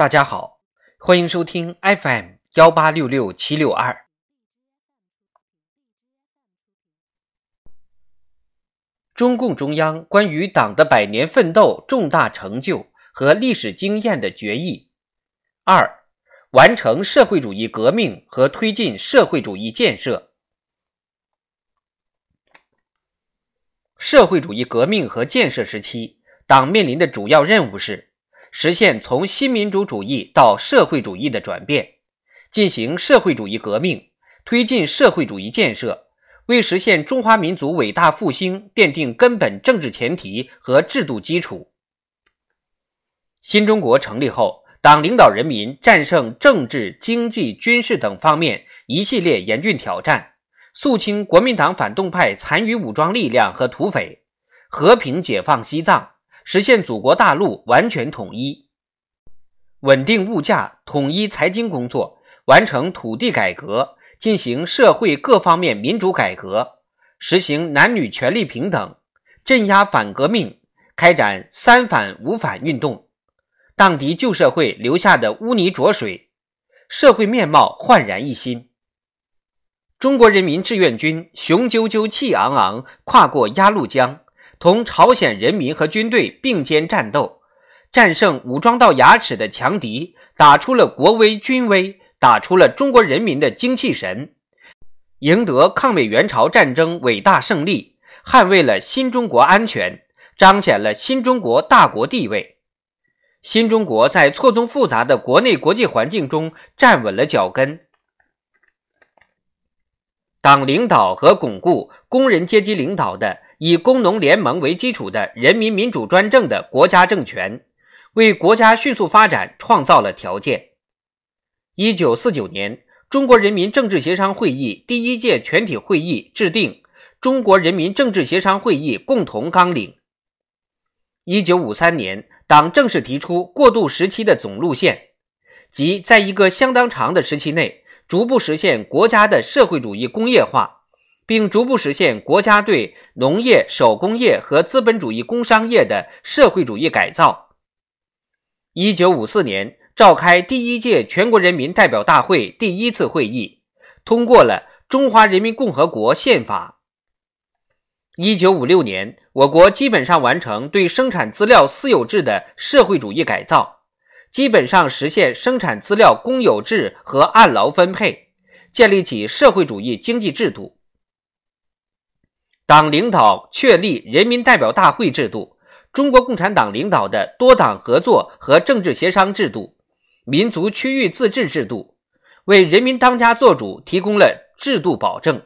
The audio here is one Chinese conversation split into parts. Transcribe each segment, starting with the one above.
大家好，欢迎收听 FM 幺八六六七六二。中共中央关于党的百年奋斗重大成就和历史经验的决议：二、完成社会主义革命和推进社会主义建设。社会主义革命和建设时期，党面临的主要任务是。实现从新民主主义到社会主义的转变，进行社会主义革命，推进社会主义建设，为实现中华民族伟大复兴奠定根本政治前提和制度基础。新中国成立后，党领导人民战胜政治、经济、军事等方面一系列严峻挑战，肃清国民党反动派残余武装力量和土匪，和平解放西藏。实现祖国大陆完全统一，稳定物价，统一财经工作，完成土地改革，进行社会各方面民主改革，实行男女权利平等，镇压反革命，开展三反五反运动，荡涤旧社会留下的污泥浊水，社会面貌焕然一新。中国人民志愿军雄赳赳气昂昂，跨过鸭绿江。同朝鲜人民和军队并肩战斗，战胜武装到牙齿的强敌，打出了国威军威，打出了中国人民的精气神，赢得抗美援朝战争伟大胜利，捍卫了新中国安全，彰显了新中国大国地位。新中国在错综复杂的国内国际环境中站稳了脚跟。党领导和巩固工人阶级领导的。以工农联盟为基础的人民民主专政的国家政权，为国家迅速发展创造了条件。一九四九年，中国人民政治协商会议第一届全体会议制定《中国人民政治协商会议共同纲领》。一九五三年，党正式提出过渡时期的总路线，即在一个相当长的时期内，逐步实现国家的社会主义工业化。并逐步实现国家对农业、手工业和资本主义工商业的社会主义改造。一九五四年，召开第一届全国人民代表大会第一次会议，通过了《中华人民共和国宪法》。一九五六年，我国基本上完成对生产资料私有制的社会主义改造，基本上实现生产资料公有制和按劳分配，建立起社会主义经济制度。党领导确立人民代表大会制度，中国共产党领导的多党合作和政治协商制度，民族区域自治制度，为人民当家作主提供了制度保证。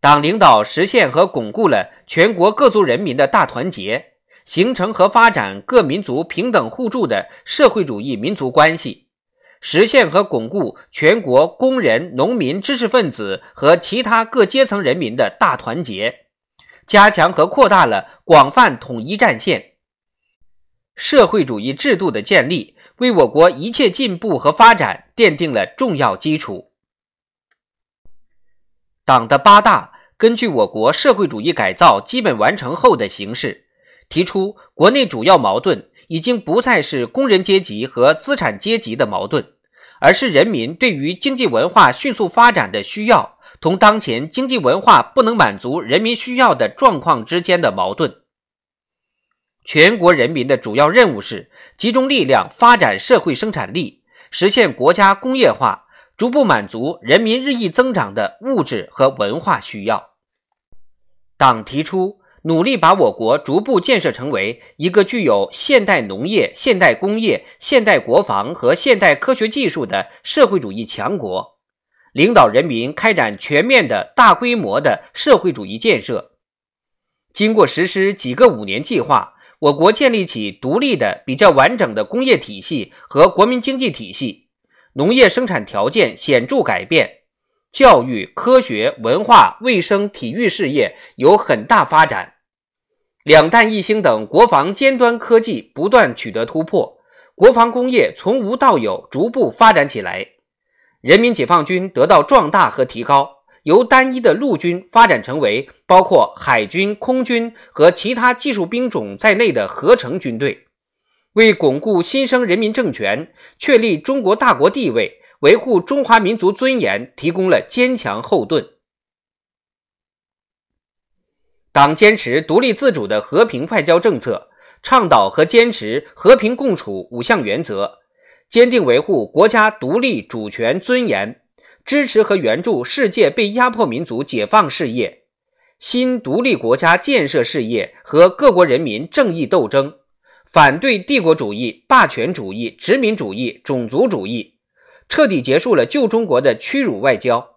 党领导实现和巩固了全国各族人民的大团结，形成和发展各民族平等互助的社会主义民族关系。实现和巩固全国工人、农民、知识分子和其他各阶层人民的大团结，加强和扩大了广泛统一战线。社会主义制度的建立，为我国一切进步和发展奠定了重要基础。党的八大根据我国社会主义改造基本完成后的形势，提出国内主要矛盾。已经不再是工人阶级和资产阶级的矛盾，而是人民对于经济文化迅速发展的需要同当前经济文化不能满足人民需要的状况之间的矛盾。全国人民的主要任务是集中力量发展社会生产力，实现国家工业化，逐步满足人民日益增长的物质和文化需要。党提出。努力把我国逐步建设成为一个具有现代农业、现代工业、现代国防和现代科学技术的社会主义强国，领导人民开展全面的大规模的社会主义建设。经过实施几个五年计划，我国建立起独立的、比较完整的工业体系和国民经济体系，农业生产条件显著改变，教育、科学、文化、卫生、体育事业有很大发展。两弹一星等国防尖端科技不断取得突破，国防工业从无到有逐步发展起来，人民解放军得到壮大和提高，由单一的陆军发展成为包括海军、空军和其他技术兵种在内的合成军队，为巩固新生人民政权、确立中国大国地位、维护中华民族尊严提供了坚强后盾。党坚持独立自主的和平外交政策，倡导和坚持和平共处五项原则，坚定维护国家独立主权尊严，支持和援助世界被压迫民族解放事业、新独立国家建设事业和各国人民正义斗争。反对帝国主义、霸权主义、殖民主义、种族主义，彻底结束了旧中国的屈辱外交。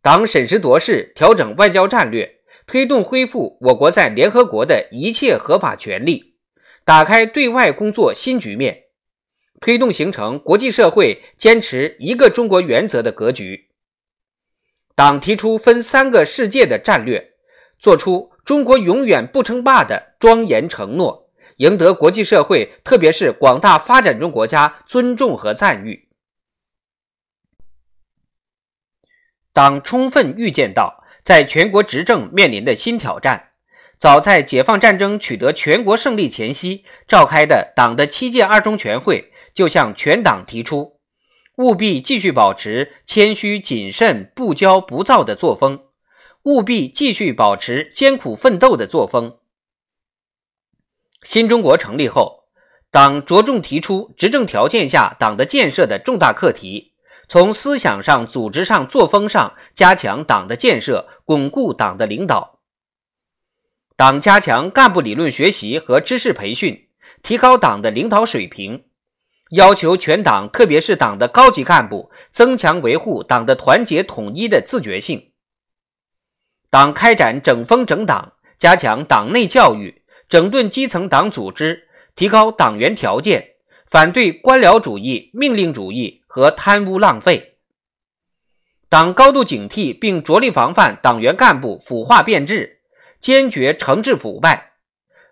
党审时度势，调整外交战略，推动恢复我国在联合国的一切合法权利，打开对外工作新局面，推动形成国际社会坚持一个中国原则的格局。党提出分三个世界的战略，做出中国永远不称霸的庄严承诺。赢得国际社会，特别是广大发展中国家尊重和赞誉。党充分预见到，在全国执政面临的新挑战，早在解放战争取得全国胜利前夕召开的党的七届二中全会，就向全党提出，务必继续保持谦虚谨慎、不骄不躁的作风，务必继续保持艰苦奋斗的作风。新中国成立后，党着重提出执政条件下党的建设的重大课题，从思想上、组织上、作风上加强党的建设，巩固党的领导。党加强干部理论学习和知识培训，提高党的领导水平，要求全党，特别是党的高级干部，增强维护党的团结统一的自觉性。党开展整风整党，加强党内教育。整顿基层党组织，提高党员条件，反对官僚主义、命令主义和贪污浪费。党高度警惕并着力防范党员干部腐化变质，坚决惩治腐败。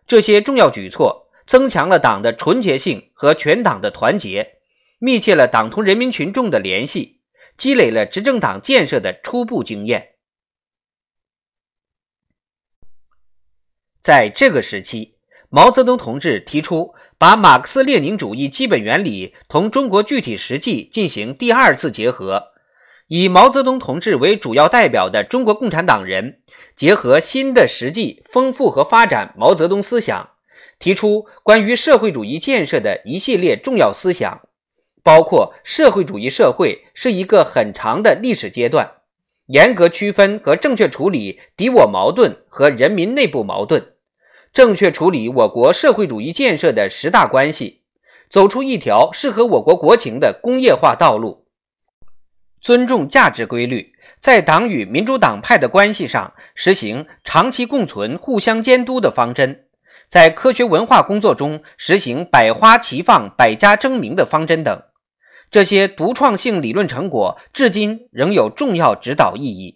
这些重要举措增强了党的纯洁性和全党的团结，密切了党同人民群众的联系，积累了执政党建设的初步经验。在这个时期，毛泽东同志提出把马克思列宁主义基本原理同中国具体实际进行第二次结合，以毛泽东同志为主要代表的中国共产党人，结合新的实际，丰富和发展毛泽东思想，提出关于社会主义建设的一系列重要思想，包括社会主义社会是一个很长的历史阶段，严格区分和正确处理敌我矛盾和人民内部矛盾。正确处理我国社会主义建设的十大关系，走出一条适合我国国情的工业化道路。尊重价值规律，在党与民主党派的关系上实行长期共存、互相监督的方针，在科学文化工作中实行百花齐放、百家争鸣的方针等，这些独创性理论成果至今仍有重要指导意义。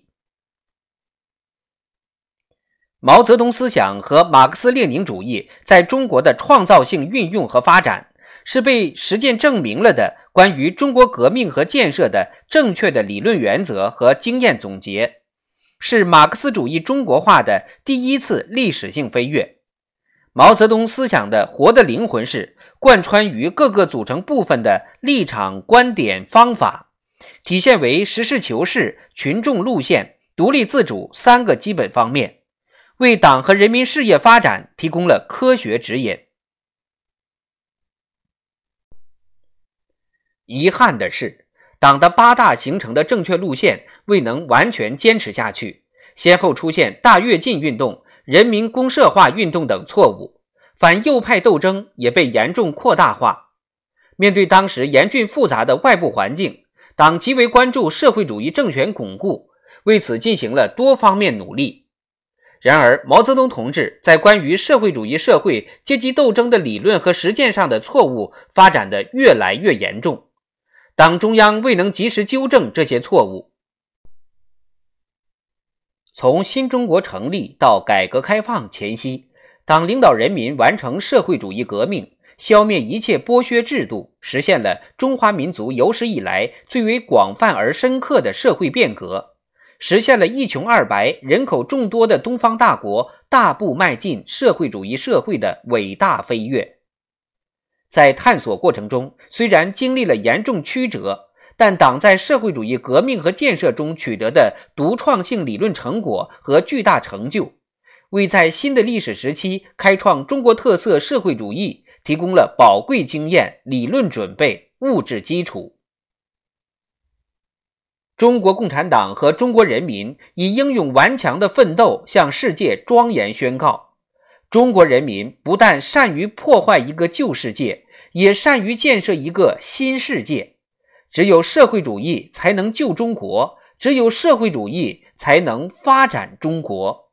毛泽东思想和马克思列宁主义在中国的创造性运用和发展，是被实践证明了的关于中国革命和建设的正确的理论原则和经验总结，是马克思主义中国化的第一次历史性飞跃。毛泽东思想的活的灵魂是贯穿于各个组成部分的立场、观点、方法，体现为实事求是、群众路线、独立自主三个基本方面。为党和人民事业发展提供了科学指引。遗憾的是，党的八大形成的正确路线未能完全坚持下去，先后出现大跃进运动、人民公社化运动等错误，反右派斗争也被严重扩大化。面对当时严峻复杂的外部环境，党极为关注社会主义政权巩固，为此进行了多方面努力。然而，毛泽东同志在关于社会主义社会阶级斗争的理论和实践上的错误发展的越来越严重，党中央未能及时纠正这些错误。从新中国成立到改革开放前夕，党领导人民完成社会主义革命，消灭一切剥削制度，实现了中华民族有史以来最为广泛而深刻的社会变革。实现了一穷二白、人口众多的东方大国大步迈进社会主义社会的伟大飞跃。在探索过程中，虽然经历了严重曲折，但党在社会主义革命和建设中取得的独创性理论成果和巨大成就，为在新的历史时期开创中国特色社会主义提供了宝贵经验、理论准备、物质基础。中国共产党和中国人民以英勇顽强的奋斗向世界庄严宣告：中国人民不但善于破坏一个旧世界，也善于建设一个新世界。只有社会主义才能救中国，只有社会主义才能发展中国。